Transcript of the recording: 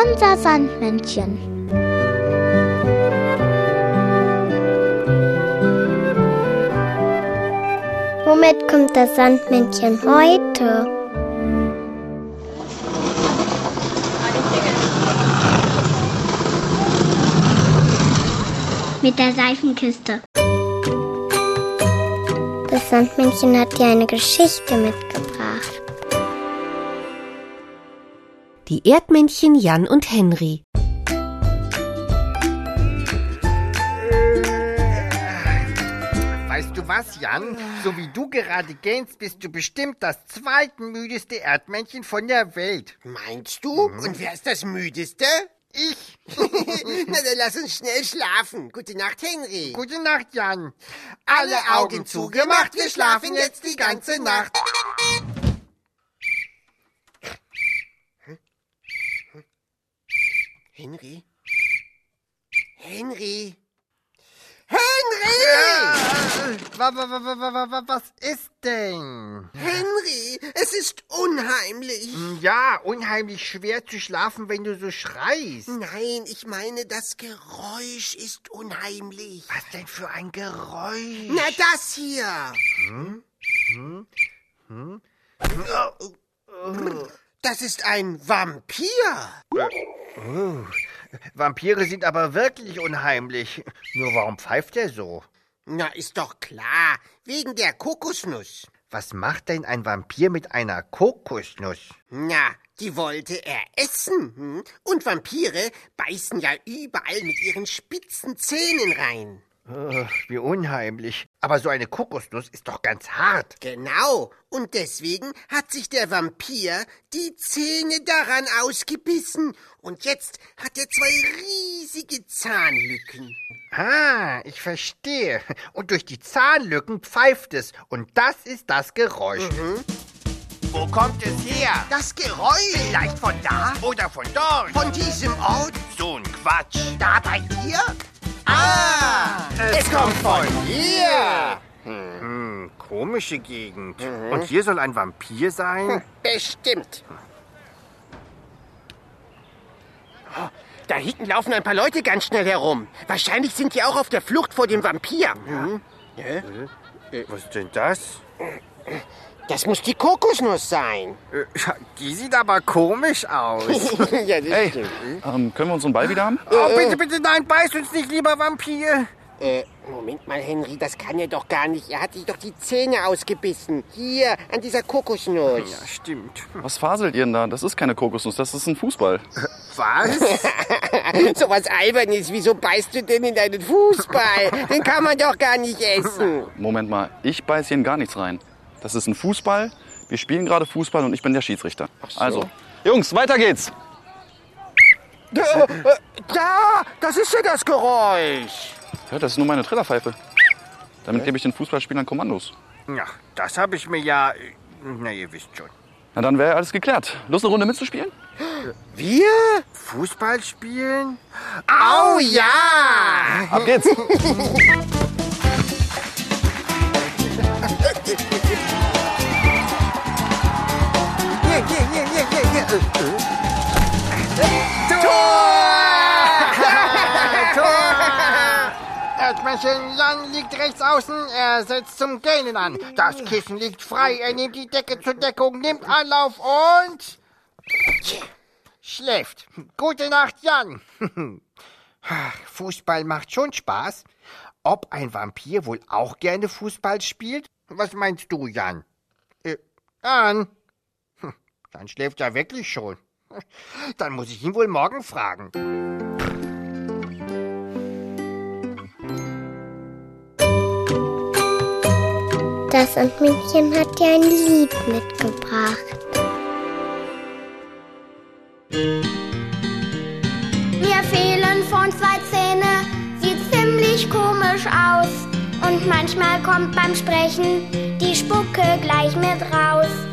Unser Sandmännchen. Womit kommt das Sandmännchen heute? Mit der Seifenkiste. Das Sandmännchen hat dir eine Geschichte mitgebracht. Die Erdmännchen Jan und Henry. Weißt du was, Jan? So wie du gerade gähnst, bist du bestimmt das zweitmüdeste Erdmännchen von der Welt. Meinst du? Und wer ist das müdeste? Ich. Na, dann lass uns schnell schlafen. Gute Nacht, Henry. Gute Nacht, Jan. Alle Augen zugemacht, wir schlafen jetzt die ganze Nacht. Henry? Henry? Henry! Wa- Was ist denn? Henry, es ist unheimlich. Ja, unheimlich schwer zu schlafen, wenn du so schreist. Nein, ich meine, das Geräusch ist unheimlich. Was denn für ein Geräusch? Na, das hier. Das ist ein Vampir. Vampire sind aber wirklich unheimlich. Nur warum pfeift er so? Na, ist doch klar. Wegen der Kokosnuss. Was macht denn ein Vampir mit einer Kokosnuss? Na, die wollte er essen. Hm? Und Vampire beißen ja überall mit ihren spitzen Zähnen rein. Ugh, wie unheimlich. Aber so eine Kokosnuss ist doch ganz hart. Genau. Und deswegen hat sich der Vampir die Zähne daran ausgebissen. Und jetzt hat er zwei riesige Zahnlücken. Ah, ich verstehe. Und durch die Zahnlücken pfeift es. Und das ist das Geräusch. Wo kommt es her? Das Geräusch Vielleicht von da oder von dort? von diesem Ort So ein Quatsch. da bei dir? Ah, es kommt von hier. Hm, komische Gegend. Und hier soll ein Vampir sein? Bestimmt. Oh, Da hinten laufen ein paar Leute ganz schnell herum. Wahrscheinlich sind die auch auf der Flucht vor dem Vampir. Mhm. Was ist denn das? Das muss die Kokosnuss sein. Äh, ja, Die sieht aber komisch aus. ja, das Hey, stimmt. ähm, können wir unseren Ball wieder haben? Oh, bitte, bitte, nein, beiß uns nicht, lieber Vampir. Äh, Moment mal, Henry, das kann er doch gar nicht. Er hat sich doch die Zähne ausgebissen. Hier, an dieser Kokosnuss. Ja, stimmt. Was faselt ihr denn da? Das ist keine Kokosnuss, das ist ein Fußball. Was? so was Albernes, wieso beißt du denn in deinen Fußball? Den kann man doch gar nicht essen. Moment mal, ich beiß hier in gar nichts rein. Das ist ein Fußball. Wir spielen gerade Fußball und ich bin der Schiedsrichter. Also, Jungs, weiter geht's. Da, da, das ist ja das Geräusch. Ja, das ist nur meine Trillerpfeife. Damit gebe ich den Fußballspielern Kommandos. Ja, das habe ich mir ja. äh, Na, ihr wisst schon. Na, dann wäre alles geklärt. Lust, eine Runde mitzuspielen? Wir? Fußball spielen? Oh ja! Ab geht's! Erdmännchen Jan liegt rechts außen, er setzt zum Gähnen an. Das Kissen liegt frei, er nimmt die Decke zur Deckung, nimmt Anlauf und... Schläft. Gute Nacht, Jan. Fußball macht schon Spaß. Ob ein Vampir wohl auch gerne Fußball spielt? Was meinst du, Jan? Äh, Jan? Hm, Dann schläft er wirklich schon. Dann muss ich ihn wohl morgen fragen. Das Sandmännchen hat dir ein Lied mitgebracht. Mir fehlen von zwei Zähne, sieht ziemlich komisch aus. Und manchmal kommt beim Sprechen die Spucke gleich mit raus.